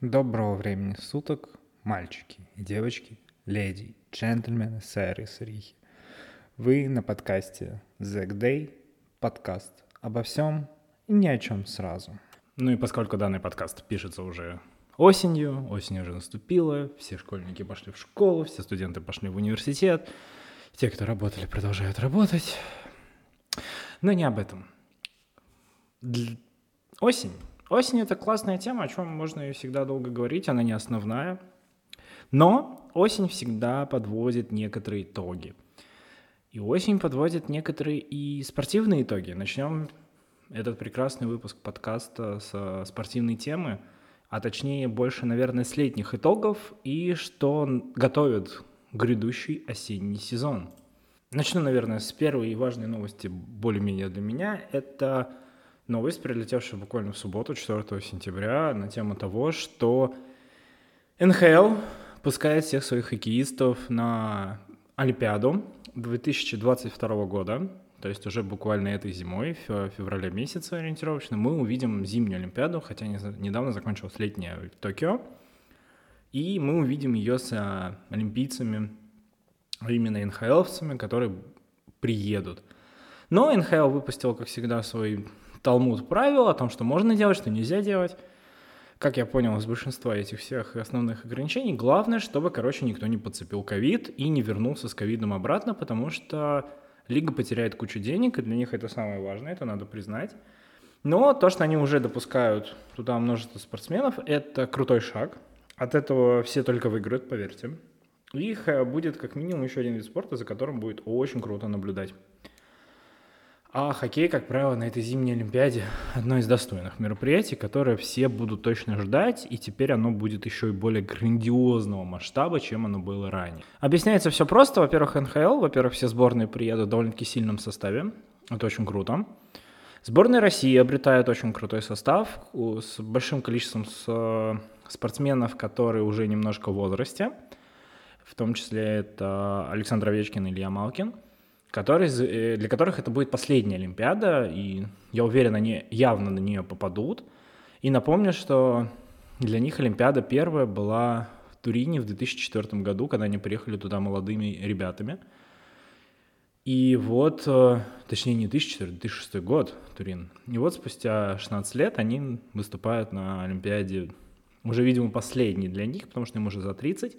Доброго времени суток, мальчики девочки, леди, джентльмены, сэры и сырихи. Вы на подкасте Zack Day, подкаст обо всем и ни о чем сразу. Ну и поскольку данный подкаст пишется уже осенью, осень уже наступила, все школьники пошли в школу, все студенты пошли в университет, те, кто работали, продолжают работать. Но не об этом. Осень. Осень — это классная тема, о чем можно и всегда долго говорить, она не основная. Но осень всегда подводит некоторые итоги. И осень подводит некоторые и спортивные итоги. Начнем этот прекрасный выпуск подкаста с спортивной темы, а точнее больше, наверное, с летних итогов и что готовит грядущий осенний сезон. Начну, наверное, с первой и важной новости более-менее для меня. Это новость, прилетевшая буквально в субботу, 4 сентября, на тему того, что НХЛ пускает всех своих хоккеистов на Олимпиаду 2022 года, то есть уже буквально этой зимой, в феврале месяце ориентировочно, мы увидим зимнюю Олимпиаду, хотя недавно закончилась летняя в Токио, и мы увидим ее с а, олимпийцами, а именно НХЛовцами, которые приедут. Но НХЛ выпустил, как всегда, свой талмуд правил о том, что можно делать, что нельзя делать. Как я понял из большинства этих всех основных ограничений, главное, чтобы, короче, никто не подцепил ковид и не вернулся с ковидом обратно, потому что лига потеряет кучу денег, и для них это самое важное, это надо признать. Но то, что они уже допускают туда множество спортсменов, это крутой шаг. От этого все только выиграют, поверьте. Их э, будет как минимум еще один вид спорта, за которым будет очень круто наблюдать. А хоккей, как правило, на этой зимней Олимпиаде одно из достойных мероприятий, которое все будут точно ждать, и теперь оно будет еще и более грандиозного масштаба, чем оно было ранее. Объясняется все просто. Во-первых, НХЛ, во-первых, все сборные приедут в довольно-таки сильном составе. Это очень круто. Сборная России обретает очень крутой состав с большим количеством спортсменов, которые уже немножко в возрасте. В том числе это Александр Овечкин и Илья Малкин – который, э, для которых это будет последняя Олимпиада, и я уверен, они явно на нее попадут. И напомню, что для них Олимпиада первая была в Турине в 2004 году, когда они приехали туда молодыми ребятами. И вот, э, точнее не 2004, 2006 год Турин. И вот спустя 16 лет они выступают на Олимпиаде, уже, видимо, последний для них, потому что им уже за 30.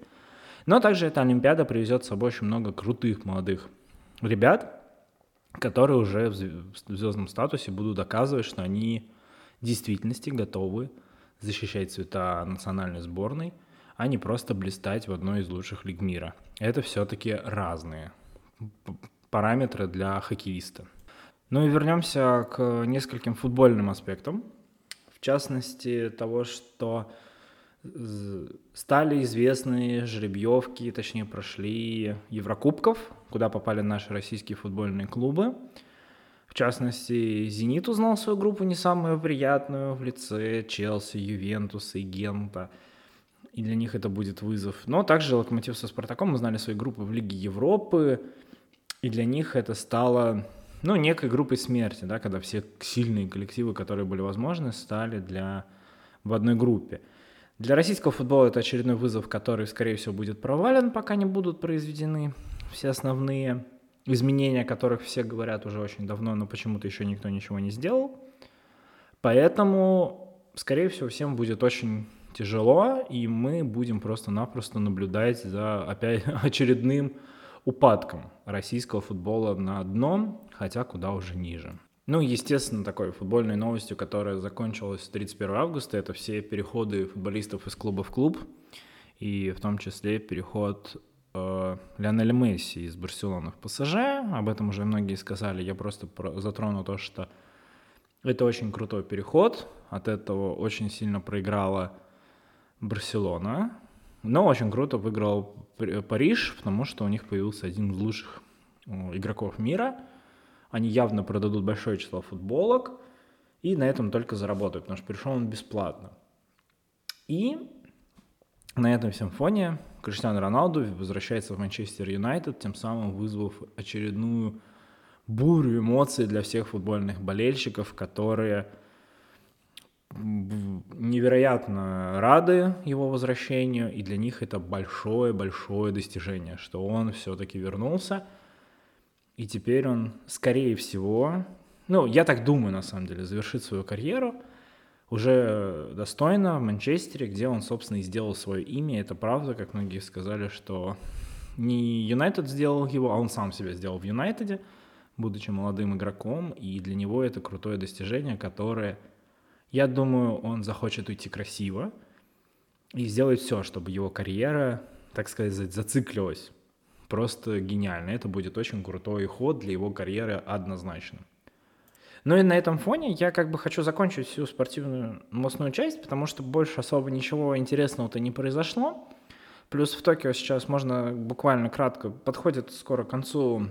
Но также эта Олимпиада привезет с собой очень много крутых молодых ребят, которые уже в звездном статусе будут доказывать, что они в действительности готовы защищать цвета национальной сборной, а не просто блистать в одной из лучших лиг мира. Это все-таки разные параметры для хоккеиста. Ну и вернемся к нескольким футбольным аспектам. В частности, того, что стали известны жеребьевки, точнее прошли Еврокубков, куда попали наши российские футбольные клубы. В частности, «Зенит» узнал свою группу не самую приятную в лице Челси, Ювентуса и Гента. И для них это будет вызов. Но также «Локомотив» со «Спартаком» узнали свои группы в Лиге Европы. И для них это стало ну, некой группой смерти, да, когда все сильные коллективы, которые были возможны, стали для... в одной группе. Для российского футбола это очередной вызов, который, скорее всего, будет провален, пока не будут произведены все основные изменения, о которых все говорят уже очень давно, но почему-то еще никто ничего не сделал. Поэтому, скорее всего, всем будет очень тяжело, и мы будем просто-напросто наблюдать за опять очередным упадком российского футбола на дно, хотя куда уже ниже. Ну, естественно, такой футбольной новостью, которая закончилась 31 августа, это все переходы футболистов из клуба в клуб, и в том числе переход э, Лионеля Месси из Барселоны в ПСЖ. Об этом уже многие сказали, я просто затрону то, что это очень крутой переход, от этого очень сильно проиграла Барселона, но очень круто выиграл Париж, потому что у них появился один из лучших игроков мира – они явно продадут большое число футболок и на этом только заработают, потому что пришел он бесплатно. И на этом всем фоне Криштиану Роналду возвращается в Манчестер Юнайтед, тем самым вызвав очередную бурю эмоций для всех футбольных болельщиков, которые невероятно рады его возвращению, и для них это большое-большое достижение, что он все-таки вернулся, и теперь он, скорее всего, ну, я так думаю, на самом деле, завершит свою карьеру уже достойно в Манчестере, где он, собственно, и сделал свое имя. Это правда, как многие сказали, что не Юнайтед сделал его, а он сам себя сделал в Юнайтеде, будучи молодым игроком, и для него это крутое достижение, которое – я думаю, он захочет уйти красиво и сделает все, чтобы его карьера, так сказать, зациклилась. Просто гениально. Это будет очень крутой ход для его карьеры однозначно. Ну и на этом фоне я как бы хочу закончить всю спортивную мостную часть, потому что больше особо ничего интересного-то не произошло. Плюс в Токио сейчас можно буквально кратко, подходит скоро к концу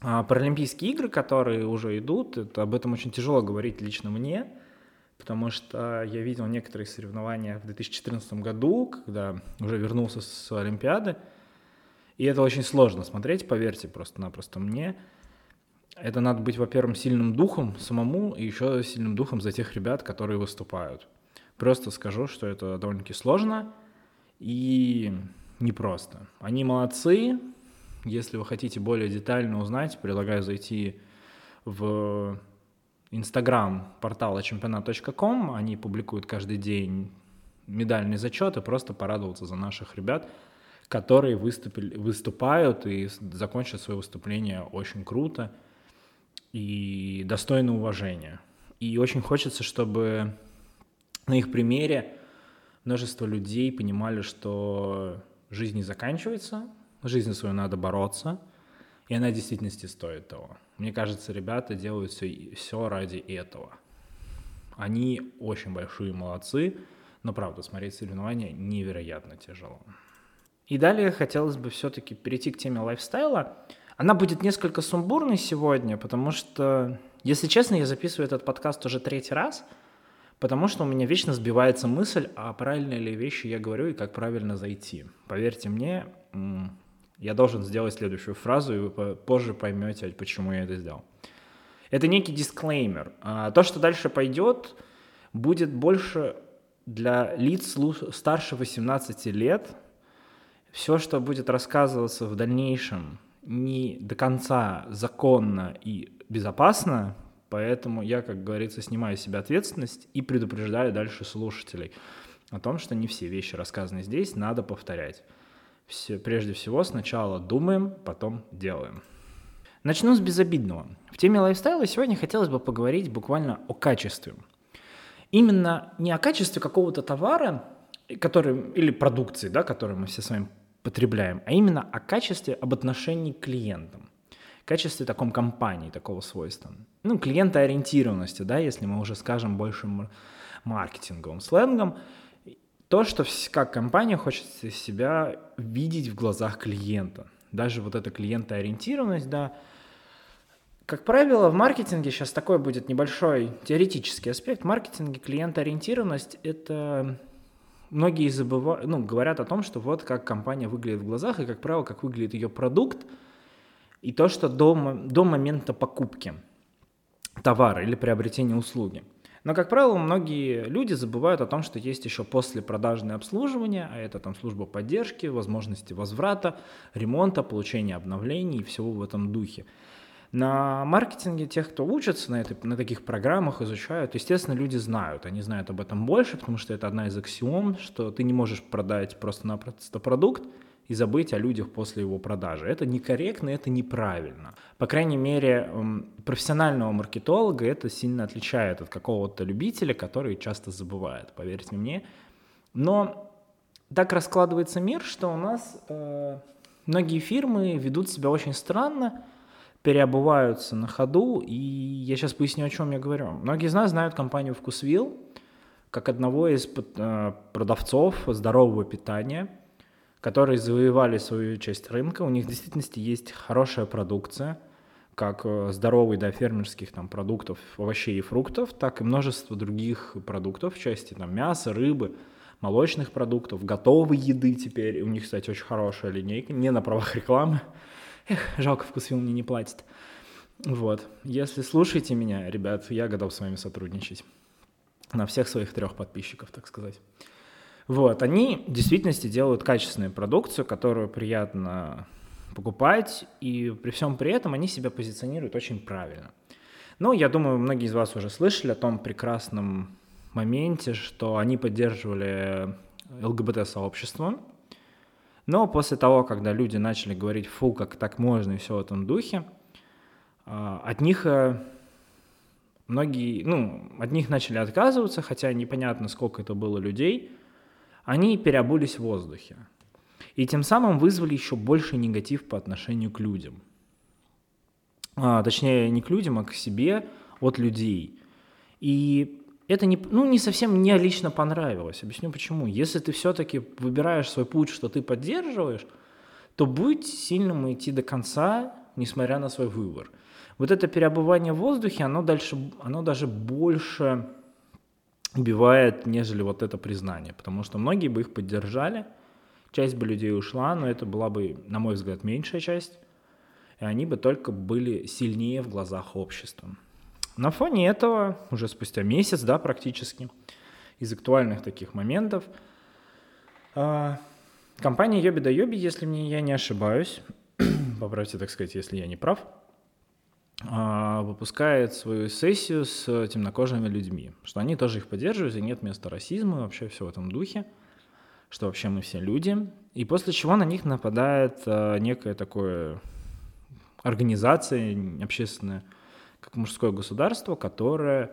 а, Паралимпийские игры, которые уже идут, это, об этом очень тяжело говорить лично мне, потому что я видел некоторые соревнования в 2014 году, когда уже вернулся с Олимпиады, и это очень сложно смотреть, поверьте просто-напросто мне. Это надо быть, во-первых, сильным духом самому, и еще сильным духом за тех ребят, которые выступают. Просто скажу, что это довольно-таки сложно и непросто. Они молодцы, если вы хотите более детально узнать, предлагаю зайти в Инстаграм портала чемпионат.ком. Они публикуют каждый день медальные зачеты, просто порадоваться за наших ребят, которые выступили, выступают и закончат свое выступление очень круто и достойно уважения. И очень хочется, чтобы на их примере множество людей понимали, что жизнь не заканчивается, жизнь свою надо бороться, и она в действительности стоит того. Мне кажется, ребята делают все, все ради этого. Они очень большие молодцы, но правда, смотреть соревнования невероятно тяжело. И далее хотелось бы все-таки перейти к теме лайфстайла. Она будет несколько сумбурной сегодня, потому что, если честно, я записываю этот подкаст уже третий раз, потому что у меня вечно сбивается мысль, а правильные ли вещи я говорю и как правильно зайти. Поверьте мне, я должен сделать следующую фразу, и вы позже поймете, почему я это сделал. Это некий дисклеймер. А, то, что дальше пойдет, будет больше для лиц старше 18 лет. Все, что будет рассказываться в дальнейшем, не до конца законно и безопасно, поэтому я, как говорится, снимаю с себя ответственность и предупреждаю дальше слушателей о том, что не все вещи, рассказанные здесь, надо повторять все, прежде всего сначала думаем, потом делаем. Начну с безобидного. В теме лайфстайла сегодня хотелось бы поговорить буквально о качестве. Именно не о качестве какого-то товара который, или продукции, да, которую мы все с вами потребляем, а именно о качестве об отношении к клиентам, качестве таком компании, такого свойства. Ну, клиентоориентированности, да, если мы уже скажем большим маркетинговым сленгом, то, что как компания хочет себя видеть в глазах клиента. Даже вот эта клиентоориентированность, да. Как правило, в маркетинге сейчас такой будет небольшой теоретический аспект. В маркетинге клиентоориентированность – это многие забывают, ну, говорят о том, что вот как компания выглядит в глазах, и, как правило, как выглядит ее продукт, и то, что до, до момента покупки товара или приобретения услуги – но, как правило, многие люди забывают о том, что есть еще послепродажное обслуживание, а это там служба поддержки, возможности возврата, ремонта, получения обновлений и всего в этом духе. На маркетинге тех, кто учится на, этой, на таких программах, изучают, естественно, люди знают. Они знают об этом больше, потому что это одна из аксиом, что ты не можешь продать просто-напросто продукт, и забыть о людях после его продажи. Это некорректно, это неправильно. По крайней мере, профессионального маркетолога это сильно отличает от какого-то любителя, который часто забывает, поверьте мне. Но так раскладывается мир, что у нас э, многие фирмы ведут себя очень странно, переобуваются на ходу, и я сейчас поясню, о чем я говорю. Многие из нас знают компанию «Вкусвилл», как одного из э, продавцов здорового питания – которые завоевали свою часть рынка, у них в действительности есть хорошая продукция, как э, здоровый, да, фермерских там продуктов, овощей и фруктов, так и множество других продуктов в части там мяса, рыбы, молочных продуктов, готовой еды теперь. У них, кстати, очень хорошая линейка, не на правах рекламы. Эх, жалко, вкусвилл мне не платит. Вот. Если слушаете меня, ребят, я готов с вами сотрудничать. на всех своих трех подписчиков, так сказать. Вот, они в действительности делают качественную продукцию, которую приятно покупать, и при всем при этом они себя позиционируют очень правильно. Ну, я думаю, многие из вас уже слышали о том прекрасном моменте, что они поддерживали ЛГБТ-сообщество, но после того, когда люди начали говорить «фу, как так можно» и все в этом духе, а, от них э, многие, ну, от них начали отказываться, хотя непонятно, сколько это было людей, они переобулись в воздухе. И тем самым вызвали еще больше негатив по отношению к людям. А, точнее, не к людям, а к себе от людей. И это не, ну, не совсем мне лично понравилось. Объясню почему. Если ты все-таки выбираешь свой путь, что ты поддерживаешь, то будь сильным и идти до конца, несмотря на свой выбор. Вот это переобувание в воздухе, оно, дальше, оно даже больше убивает, нежели вот это признание. Потому что многие бы их поддержали, часть бы людей ушла, но это была бы, на мой взгляд, меньшая часть, и они бы только были сильнее в глазах общества. На фоне этого, уже спустя месяц, да, практически, из актуальных таких моментов, а, компания Йоби да Йоби, если мне я не ошибаюсь, поправьте, так сказать, если я не прав, а, выпускает свою сессию с темнокожими людьми, что они тоже их поддерживают, и нет места расизма, вообще все в этом духе, что вообще мы все люди, и после чего на них нападает а, некое такое организация общественная, как мужское государство, которое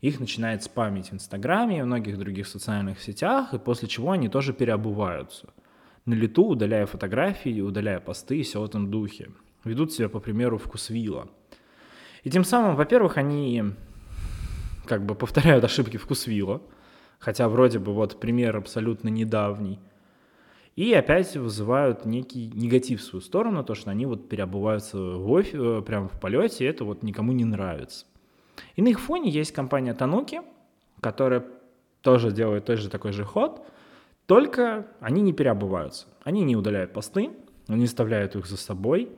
их начинает спамить в Инстаграме и многих других социальных сетях, и после чего они тоже переобуваются. На лету, удаляя фотографии, удаляя посты и все в этом духе. Ведут себя, по примеру, вкусвилла. И тем самым, во-первых, они как бы повторяют ошибки вкусвилла, хотя вроде бы вот пример абсолютно недавний – и опять вызывают некий негатив в свою сторону, то, что они вот переобуваются в офис, э, прямо в полете, и это вот никому не нравится. И на их фоне есть компания Тануки, которая тоже делает тот же такой же ход, только они не переобуваются. Они не удаляют посты, они оставляют их за собой,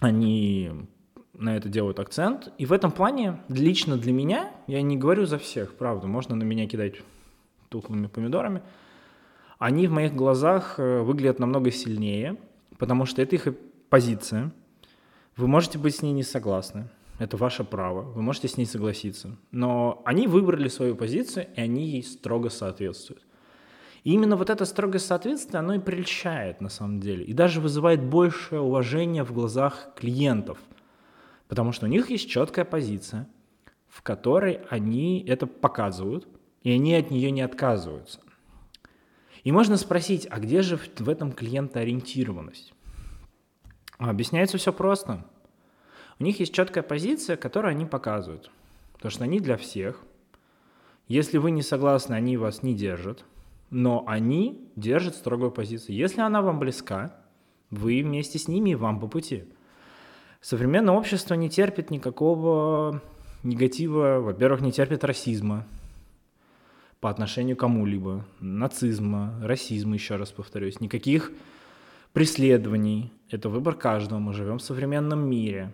они на это делают акцент. И в этом плане, лично для меня, я не говорю за всех, правда, можно на меня кидать тухлыми помидорами – они в моих глазах э, выглядят намного сильнее, потому что это их позиция. Вы можете быть с ней не согласны, это ваше право, вы можете с ней согласиться. Но они выбрали свою позицию, и они ей строго соответствуют. И именно вот это строгое соответствие, оно и прельщает на самом деле, и даже вызывает большее уважение в глазах клиентов, потому что у них есть четкая позиция, в которой они это показывают, и они от нее не отказываются. И можно спросить, а где же в этом клиентоориентированность? Объясняется все просто. У них есть четкая позиция, которую они показывают. Потому что они для всех. Если вы не согласны, они вас не держат. Но они держат строгую позицию. Если она вам близка, вы вместе с ними и вам по пути. Современное общество не терпит никакого негатива, во-первых, не терпит расизма, по отношению к кому-либо, нацизма, расизма, еще раз повторюсь, никаких преследований. Это выбор каждого. Мы живем в современном мире.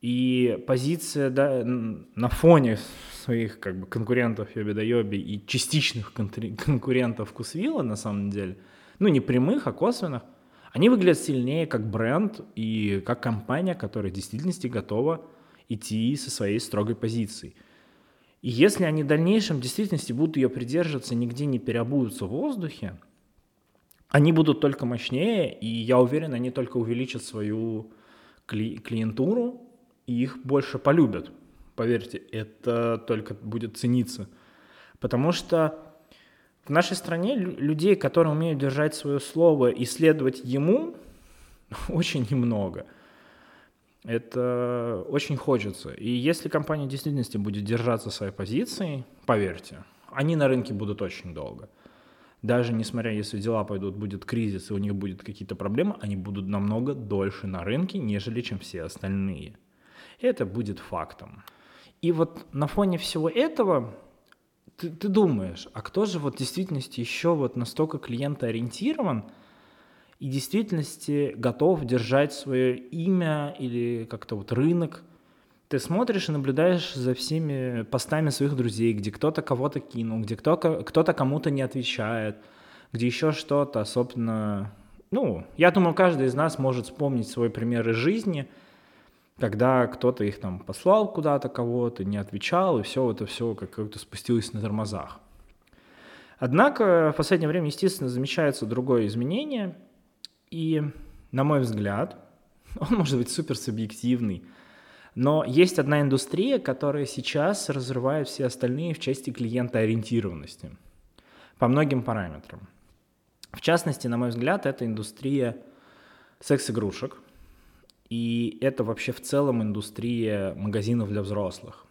И позиция да, на фоне своих как бы, конкурентов Йоби да Йоби и частичных конкурентов Кусвилла, на самом деле, ну не прямых, а косвенных, они выглядят сильнее как бренд и как компания, которая в действительности готова идти со своей строгой позицией. И если они в дальнейшем в действительности будут ее придерживаться, нигде не переобуются в воздухе, они будут только мощнее, и я уверен, они только увеличат свою кли- клиентуру, и их больше полюбят. Поверьте, это только будет цениться. Потому что в нашей стране людей, которые умеют держать свое слово и следовать ему, очень немного – это очень хочется. И если компания в действительности будет держаться своей позиции, поверьте, они на рынке будут очень долго. Даже несмотря, если дела пойдут, будет кризис, и у них будут какие-то проблемы, они будут намного дольше на рынке, нежели чем все остальные. Это будет фактом. И вот на фоне всего этого ты, ты думаешь, а кто же вот в действительности еще вот настолько клиентоориентирован, и в действительности готов держать свое имя или как-то вот рынок. Ты смотришь и наблюдаешь за всеми постами своих друзей, где кто-то кого-то кинул, где кто-то, кому-то не отвечает, где еще что-то, особенно... Ну, я думаю, каждый из нас может вспомнить свой пример из жизни, когда кто-то их там послал куда-то кого-то, не отвечал, и все это все как-то спустилось на тормозах. Однако в последнее время, естественно, замечается другое изменение, и, на мой взгляд, он может быть супер субъективный, но есть одна индустрия, которая сейчас разрывает все остальные в части клиентоориентированности по многим параметрам. В частности, на мой взгляд, это индустрия секс-игрушек, и это вообще в целом индустрия магазинов для взрослых.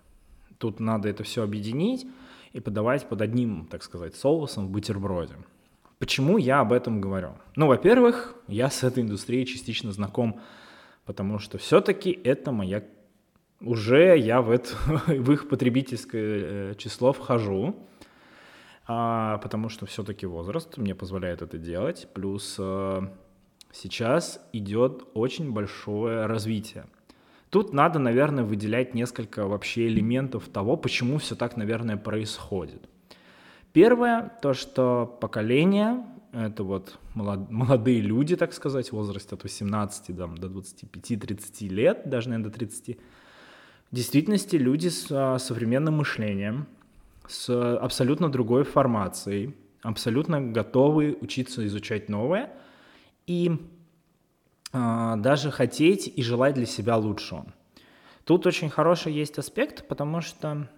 Тут надо это все объединить и подавать под одним, так сказать, соусом в бутерброде. Почему я об этом говорю? Ну, во-первых, я с этой индустрией частично знаком, потому что все-таки это моя уже я в, это, в их потребительское э, число вхожу, а, потому что все-таки возраст мне позволяет это делать, плюс а, сейчас идет очень большое развитие. Тут надо, наверное, выделять несколько вообще элементов того, почему все так, наверное, происходит. Первое, то, что поколение, это вот молодые люди, так сказать, в возрасте от 18 там, до 25-30 лет, даже, наверное, до 30, в действительности люди с а, современным мышлением, с абсолютно другой формацией, абсолютно готовы учиться изучать новое и а, даже хотеть и желать для себя лучшего. Тут очень хороший есть аспект, потому что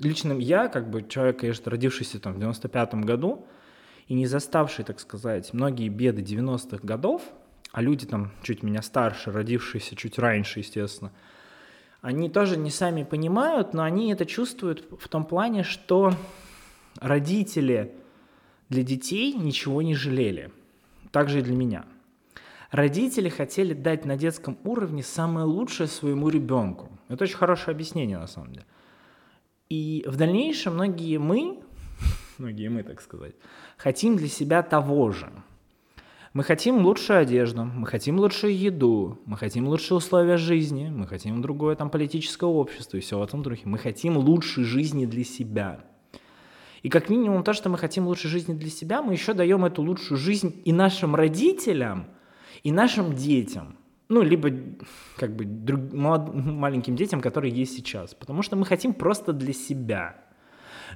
лично я, как бы человек, конечно, родившийся там в 95-м году и не заставший, так сказать, многие беды 90-х годов, а люди там чуть меня старше, родившиеся чуть раньше, естественно – они тоже не сами понимают, но они это чувствуют в том плане, что родители для детей ничего не жалели. Также и для меня. Родители хотели дать на детском уровне самое лучшее своему ребенку. Это очень хорошее объяснение, на самом деле. И в дальнейшем многие мы, многие мы, так сказать, хотим для себя того же – мы хотим лучшую одежду, мы хотим лучшую еду, мы хотим лучшие условия жизни, мы хотим другое там политическое общество и все в этом духе. Мы хотим лучшей жизни для себя. И как минимум то, что мы хотим лучшей жизни для себя, мы еще даем эту лучшую жизнь и нашим родителям, и нашим детям. Ну, либо как бы друг, молод, маленьким детям, которые есть сейчас. Потому что мы хотим просто для себя.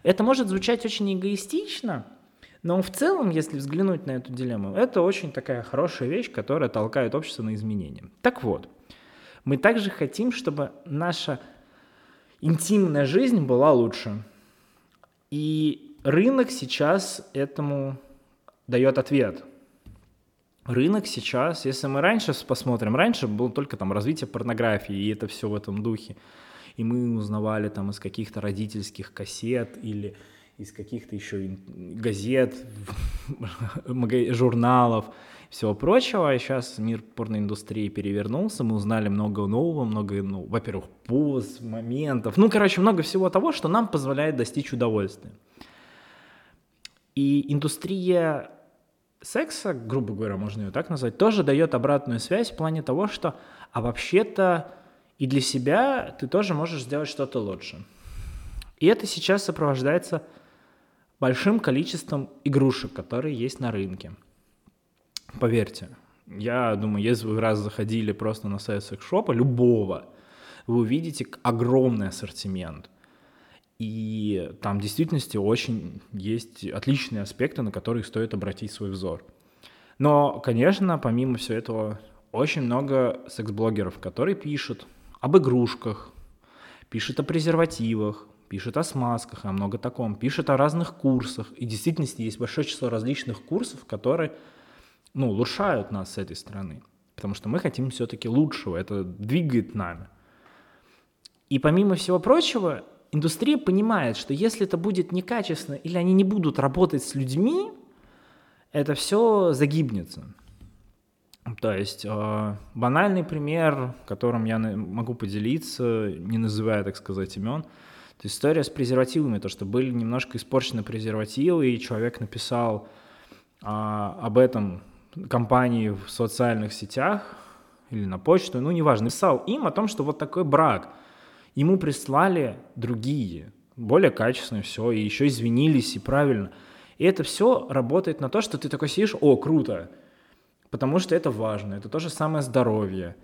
Это может звучать очень эгоистично, но в целом, если взглянуть на эту дилемму, это очень такая хорошая вещь, которая толкает общество на изменения. Так вот, мы также хотим, чтобы наша интимная жизнь была лучше. И рынок сейчас этому дает ответ. Рынок сейчас, если мы раньше посмотрим, раньше было только там развитие порнографии, и это все в этом духе. И мы узнавали там из каких-то родительских кассет или из каких-то еще газет, журналов, всего прочего. И сейчас мир порноиндустрии перевернулся, мы узнали много нового, много, ну, во-первых, поз, моментов, ну, короче, много всего того, что нам позволяет достичь удовольствия. И индустрия секса, грубо говоря, можно ее так назвать, тоже дает обратную связь в плане того, что, а вообще-то и для себя ты тоже можешь сделать что-то лучше. И это сейчас сопровождается большим количеством игрушек, которые есть на рынке. Поверьте, я думаю, если вы раз заходили просто на сайт секс-шопа, любого, вы увидите огромный ассортимент. И там в действительности очень есть отличные аспекты, на которые стоит обратить свой взор. Но, конечно, помимо всего этого, очень много секс-блогеров, которые пишут об игрушках, пишут о презервативах, пишет о смазках, о много таком, пишет о разных курсах. И в действительности есть большое число различных курсов, которые ну, улучшают нас с этой стороны. Потому что мы хотим все-таки лучшего, это двигает нами. И помимо всего прочего, индустрия понимает, что если это будет некачественно или они не будут работать с людьми, это все загибнется. То есть э, банальный пример, которым я могу поделиться, не называя, так сказать, имен – то история с презервативами, то, что были немножко испорчены презервативы, и человек написал а, об этом компании в социальных сетях или на почту, ну, неважно, написал им о том, что вот такой брак. Ему прислали другие, более качественные все, и еще извинились, и правильно. И это все работает на то, что ты такой сидишь, о, круто, потому что это важно, это то же самое здоровье.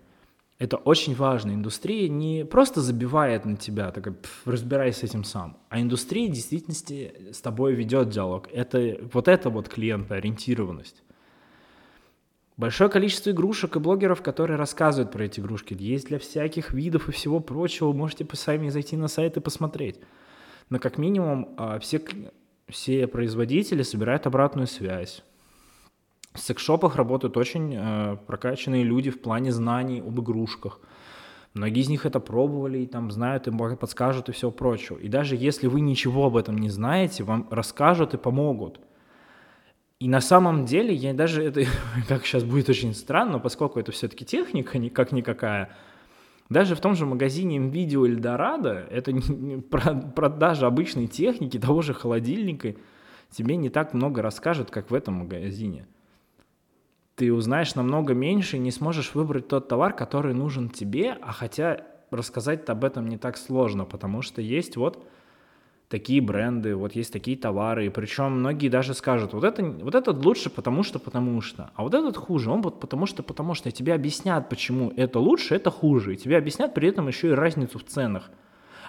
Это очень важно. Индустрия не просто забивает на тебя, такой, разбирайся с этим сам, а индустрия в действительности с тобой ведет диалог. Это вот это вот клиентоориентированность. Большое количество игрушек и блогеров, которые рассказывают про эти игрушки, есть для всяких видов и всего прочего. Можете сами зайти на сайт и посмотреть. Но как минимум а, все, все производители собирают обратную связь. В секс-шопах работают очень э, прокачанные люди в плане знаний об игрушках. Многие из них это пробовали и там знают, им подскажут и все прочее. И даже если вы ничего об этом не знаете, вам расскажут и помогут. И на самом деле, я даже это, как сейчас будет очень странно, поскольку это все-таки техника, как никакая, даже в том же магазине NVIDIA Эльдорадо, это продажа обычной техники, того же холодильника, тебе не так много расскажут, как в этом магазине. Ты узнаешь намного меньше и не сможешь выбрать тот товар, который нужен тебе, а хотя рассказать об этом не так сложно, потому что есть вот такие бренды, вот есть такие товары, и причем многие даже скажут, вот, это, вот этот лучше, потому что, потому что, а вот этот хуже, он вот потому что, потому что, и тебе объяснят, почему это лучше, это хуже, и тебе объяснят при этом еще и разницу в ценах,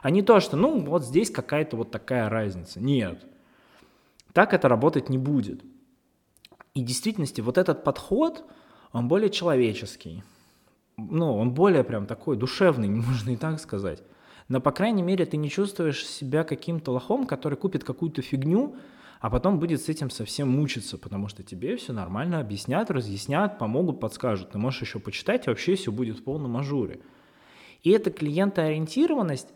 а не то, что, ну, вот здесь какая-то вот такая разница, нет, так это работать не будет. И в действительности вот этот подход, он более человеческий. Ну, он более прям такой душевный, можно и так сказать. Но, по крайней мере, ты не чувствуешь себя каким-то лохом, который купит какую-то фигню, а потом будет с этим совсем мучиться, потому что тебе все нормально объяснят, разъяснят, помогут, подскажут. Ты можешь еще почитать, и вообще все будет в полном ажуре. И эта клиентоориентированность,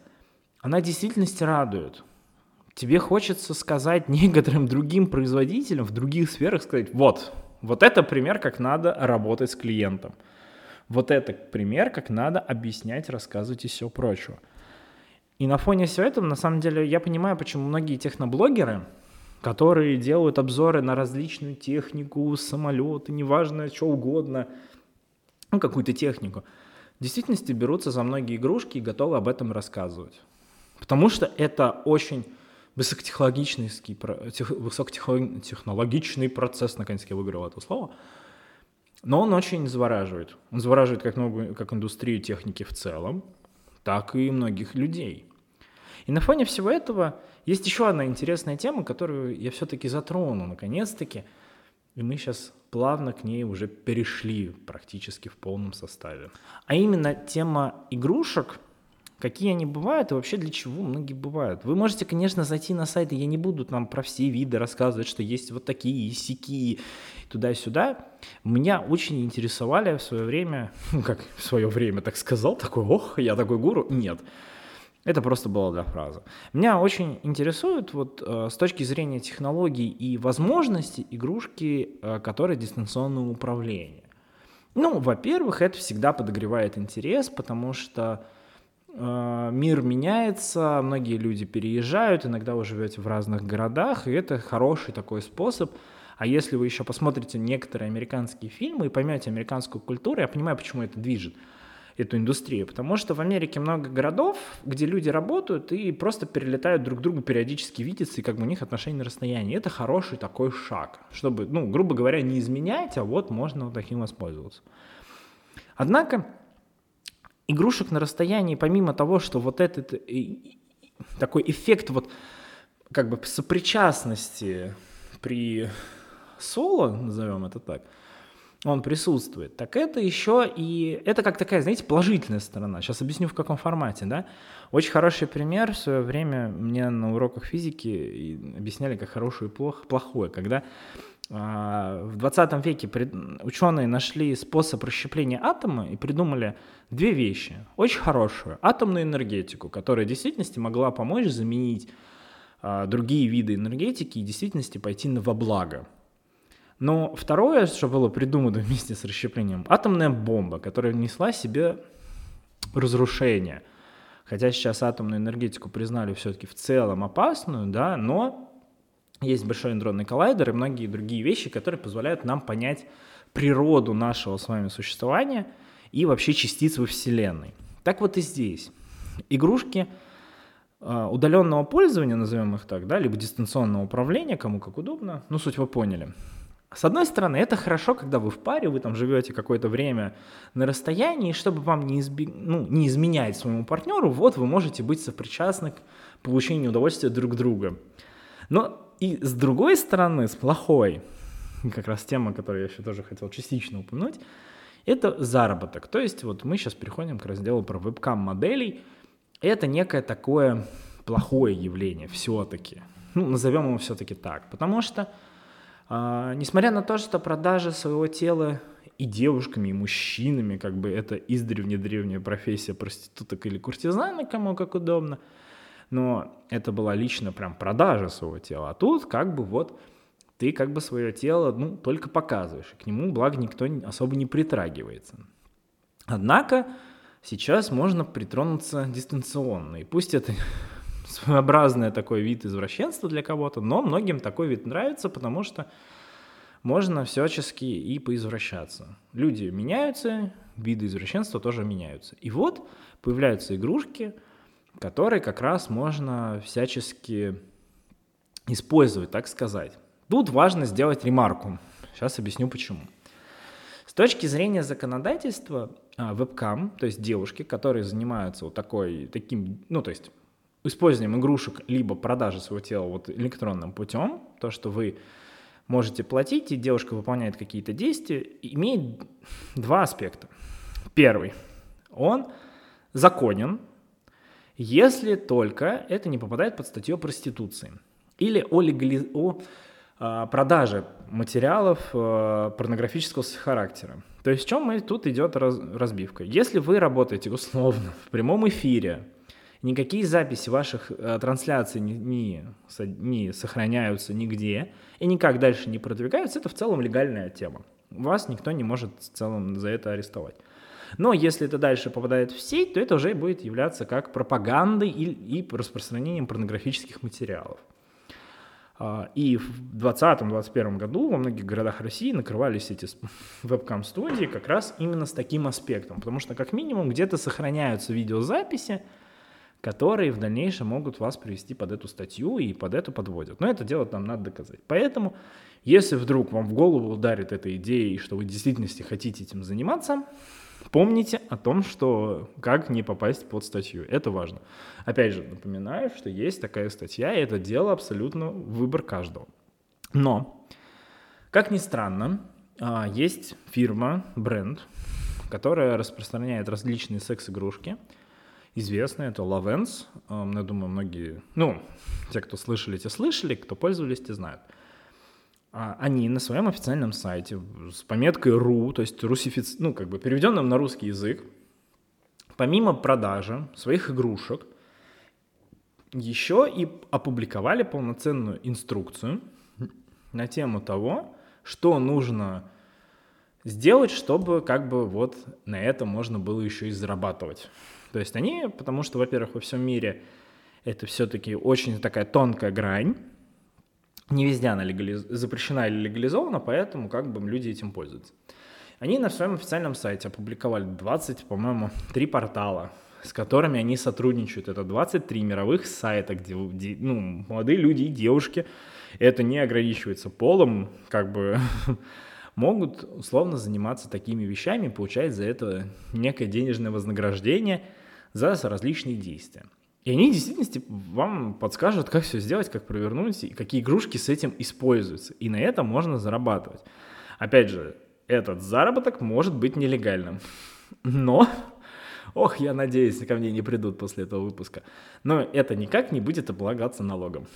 она в действительности радует тебе хочется сказать некоторым другим производителям в других сферах, сказать, вот, вот это пример, как надо работать с клиентом. Вот это пример, как надо объяснять, рассказывать и все прочее. И на фоне всего этого, на самом деле, я понимаю, почему многие техноблогеры, которые делают обзоры на различную технику, самолеты, неважно, что угодно, ну, какую-то технику, в действительности берутся за многие игрушки и готовы об этом рассказывать. Потому что это очень высокотехнологичный, высокотехнологичный процесс, наконец-то я выиграл это слово, но он очень завораживает. Он завораживает как, много, как индустрию техники в целом, так и многих людей. И на фоне всего этого есть еще одна интересная тема, которую я все-таки затрону, наконец-таки, и мы сейчас плавно к ней уже перешли практически в полном составе. А именно тема игрушек – какие они бывают и вообще для чего многие бывают. Вы можете, конечно, зайти на сайт, и я не буду там про все виды рассказывать, что есть вот такие, сики, туда-сюда. Меня очень интересовали в свое время, ну как в свое время так сказал, такой, ох, я такой гуру. Нет, это просто была для фразы. Меня очень интересует вот э, с точки зрения технологий и возможностей игрушки, э, которые дистанционного управления. Ну, во-первых, это всегда подогревает интерес, потому что мир меняется, многие люди переезжают, иногда вы живете в разных городах, и это хороший такой способ. А если вы еще посмотрите некоторые американские фильмы и поймете американскую культуру, я понимаю, почему это движет эту индустрию, потому что в Америке много городов, где люди работают и просто перелетают друг к другу, периодически видятся, и как бы у них отношения на расстоянии. Это хороший такой шаг, чтобы, ну, грубо говоря, не изменять, а вот можно вот таким воспользоваться. Однако игрушек на расстоянии, помимо того, что вот этот э, такой эффект вот как бы сопричастности при соло, назовем это так, он присутствует, так это еще и, это как такая, знаете, положительная сторона. Сейчас объясню, в каком формате, да. Очень хороший пример в свое время мне на уроках физики объясняли, как хорошее и плохо, плохое, когда в 20 веке ученые нашли способ расщепления атома и придумали две вещи. Очень хорошую атомную энергетику, которая в действительности могла помочь заменить а, другие виды энергетики и в действительности пойти во благо. Но второе, что было придумано вместе с расщеплением, атомная бомба, которая внесла себе разрушение. Хотя сейчас атомную энергетику признали все-таки в целом опасную, да, но есть Большой адронный коллайдер и многие другие вещи, которые позволяют нам понять природу нашего с вами существования и вообще частиц во Вселенной. Так вот и здесь. игрушки э, удаленного пользования, назовем их так, да, либо дистанционного управления, кому как удобно, ну, суть вы поняли. С одной стороны, это хорошо, когда вы в паре, вы там живете какое-то время на расстоянии, чтобы вам не, изби... ну, не изменять своему партнеру, вот вы можете быть сопричастны к получению удовольствия друг друга. Но и с другой стороны, с плохой, как раз тема, которую я еще тоже хотел частично упомянуть, это заработок. То есть вот мы сейчас переходим к разделу про вебкам-моделей. Это некое такое плохое явление все-таки. Ну, назовем его все-таки так. Потому что, э, несмотря на то, что продажа своего тела и девушками, и мужчинами, как бы это издревне-древняя профессия проституток или куртизаны, кому как удобно, но это была лично прям продажа своего тела. А тут как бы вот ты как бы свое тело, ну, только показываешь, и к нему, благо, никто особо не притрагивается. Однако сейчас можно притронуться дистанционно, и пусть это своеобразный такой вид извращенства для кого-то, но многим такой вид нравится, потому что можно всячески и поизвращаться. Люди меняются, виды извращенства тоже меняются. И вот появляются игрушки, которые как раз можно всячески использовать, так сказать. Тут важно сделать ремарку. Сейчас объясню почему. С точки зрения законодательства, а, вебкам, то есть девушки, которые занимаются вот такой, таким, ну, то есть использованием игрушек, либо продажей своего тела вот электронным путем, то, что вы можете платить, и девушка выполняет какие-то действия, имеет два аспекта. Первый. Он законен, если только это не попадает под статью проституции или о, легали... о а, продажи материалов а, порнографического характера. То есть в чем тут идет раз, разбивка? Если вы работаете условно в прямом эфире, никакие записи ваших э, трансляций не, не, не сохраняются нигде и никак дальше не продвигаются, это в целом легальная тема. Вас никто не может в целом за это арестовать. Но если это дальше попадает в сеть, то это уже будет являться как пропагандой и, и распространением порнографических материалов. А, и в 2020-2021 году во многих городах России накрывались эти вебкам-студии как раз именно с таким аспектом, потому что как минимум где-то сохраняются видеозаписи, которые в дальнейшем могут вас привести под эту статью и под это подводят. Но это дело там надо доказать. Поэтому, если вдруг вам в голову ударит эта идея, и что вы в действительности хотите этим заниматься, Помните о том, что как не попасть под статью. Это важно. Опять же, напоминаю, что есть такая статья, и это дело абсолютно выбор каждого. Но, как ни странно, а, есть фирма, бренд, которая распространяет различные секс-игрушки. Известная, это Lavens. Я думаю, многие, ну, те, кто слышали, те слышали, кто пользовались, те знают. А, они на своем официальном сайте с пометкой .ru, то есть русифиц... ну, как бы переведенным на русский язык, помимо продажи своих игрушек, еще и опубликовали полноценную инструкцию на тему того, что нужно сделать, чтобы как бы вот на этом можно было еще и зарабатывать. То есть они, потому что, во-первых, во всем мире это все-таки очень такая тонкая грань, не везде она легализ... запрещена или легализована, поэтому как бы люди этим пользуются. Они на своем официальном сайте опубликовали 20, по-моему, три портала, с которыми они сотрудничают. Это 23 мировых сайта, где, ну, молодые люди и девушки, это не ограничивается полом, как бы могут условно заниматься такими вещами, получать за это некое денежное вознаграждение за различные действия. И они в действительности вам подскажут, как все сделать, как провернуть, и какие игрушки с этим используются. И на этом можно зарабатывать. Опять же, этот заработок может быть нелегальным. Но, ох, я надеюсь, ко мне не придут после этого выпуска. Но это никак не будет облагаться налогом.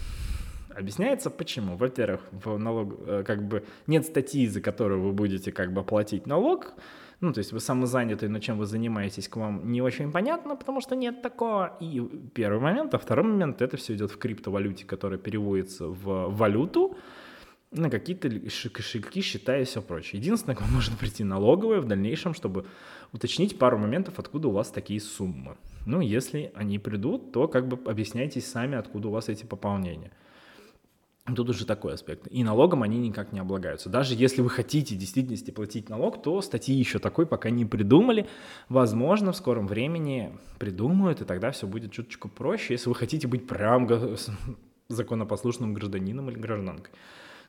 Объясняется почему. Во-первых, в налог, э, как бы нет статьи, за которую вы будете как бы платить налог, ну, то есть вы самозанятый, но чем вы занимаетесь, к вам не очень понятно, потому что нет такого. И первый момент. А второй момент, это все идет в криптовалюте, которая переводится в валюту, на какие-то кошельки, счета и все прочее. Единственное, к вам можно прийти налоговая в дальнейшем, чтобы уточнить пару моментов, откуда у вас такие суммы. Ну, если они придут, то как бы объясняйтесь сами, откуда у вас эти пополнения. Тут уже такой аспект. И налогом они никак не облагаются. Даже если вы хотите в действительности платить налог, то статьи еще такой пока не придумали. Возможно, в скором времени придумают, и тогда все будет чуточку проще, если вы хотите быть прям законопослушным гражданином или гражданкой.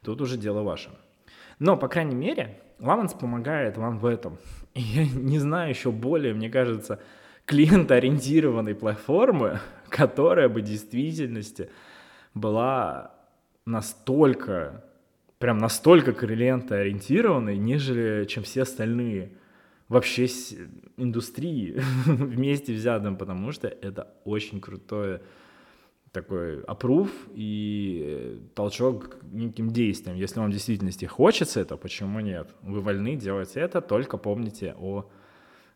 Тут уже дело ваше. Но, по крайней мере, Ламанс помогает вам в этом. И я не знаю еще более, мне кажется, клиентоориентированной платформы, которая бы в действительности была настолько, прям настолько клиентоориентированной, нежели чем все остальные вообще индустрии вместе взятым, потому что это очень крутое такой опруф и толчок к неким действиям. Если вам в действительности хочется это, почему нет? Вы вольны делать это, только помните о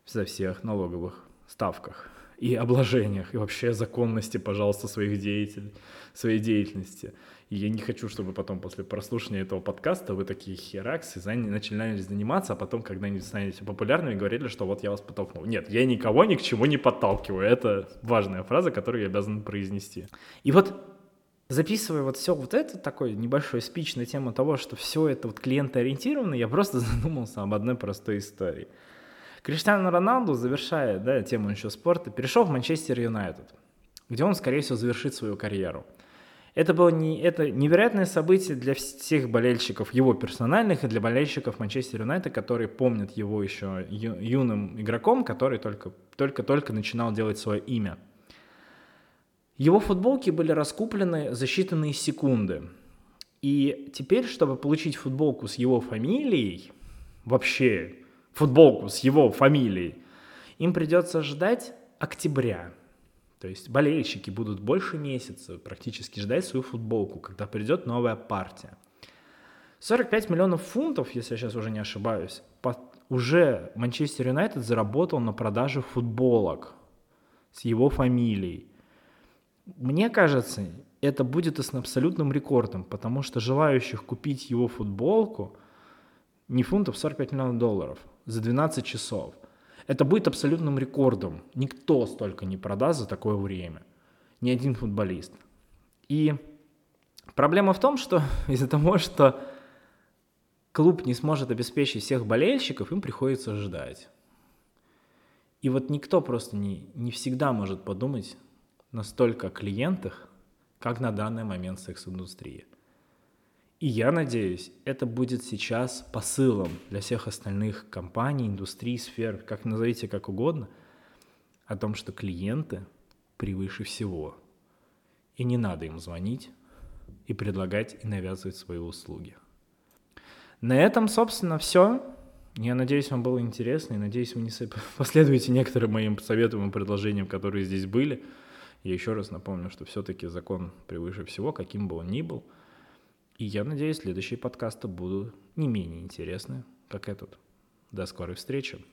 со всех налоговых ставках и обложениях, и вообще законности, пожалуйста, своих деятелей, своей деятельности. И я не хочу, чтобы потом после прослушивания этого подкаста вы такие хераксы начинали заниматься, а потом когда-нибудь станете популярными, говорили, что вот я вас подтолкнул. Нет, я никого ни к чему не подталкиваю. Это важная фраза, которую я обязан произнести. И вот записывая вот все вот это, такой небольшой спич на тему того, что все это вот клиентоориентировано, я просто задумался об одной простой истории. Криштиану Роналду, завершая да, тему еще спорта, перешел в Манчестер Юнайтед, где он, скорее всего, завершит свою карьеру. Это было не, это невероятное событие для всех болельщиков, его персональных, и для болельщиков Манчестер Юнайтед, которые помнят его еще юным игроком, который только-только начинал делать свое имя. Его футболки были раскуплены за считанные секунды. И теперь, чтобы получить футболку с его фамилией, вообще футболку с его фамилией, им придется ждать октября. То есть болельщики будут больше месяца практически ждать свою футболку, когда придет новая партия. 45 миллионов фунтов, если я сейчас уже не ошибаюсь, уже Манчестер Юнайтед заработал на продаже футболок с его фамилией. Мне кажется, это будет абсолютным рекордом, потому что желающих купить его футболку не фунтов, 45 миллионов долларов за 12 часов – это будет абсолютным рекордом. Никто столько не продаст за такое время. Ни один футболист. И проблема в том, что из-за того, что клуб не сможет обеспечить всех болельщиков, им приходится ждать. И вот никто просто не, не всегда может подумать настолько о клиентах, как на данный момент секс-индустрия. И я надеюсь, это будет сейчас посылом для всех остальных компаний, индустрий, сфер, как назовите как угодно, о том, что клиенты превыше всего. И не надо им звонить и предлагать и навязывать свои услуги. На этом, собственно, все. Я надеюсь, вам было интересно, и надеюсь, вы не последуете некоторым моим советам и предложениям, которые здесь были. Я еще раз напомню, что все-таки закон превыше всего, каким бы он ни был – и я надеюсь, следующие подкасты будут не менее интересны, как этот. До скорой встречи.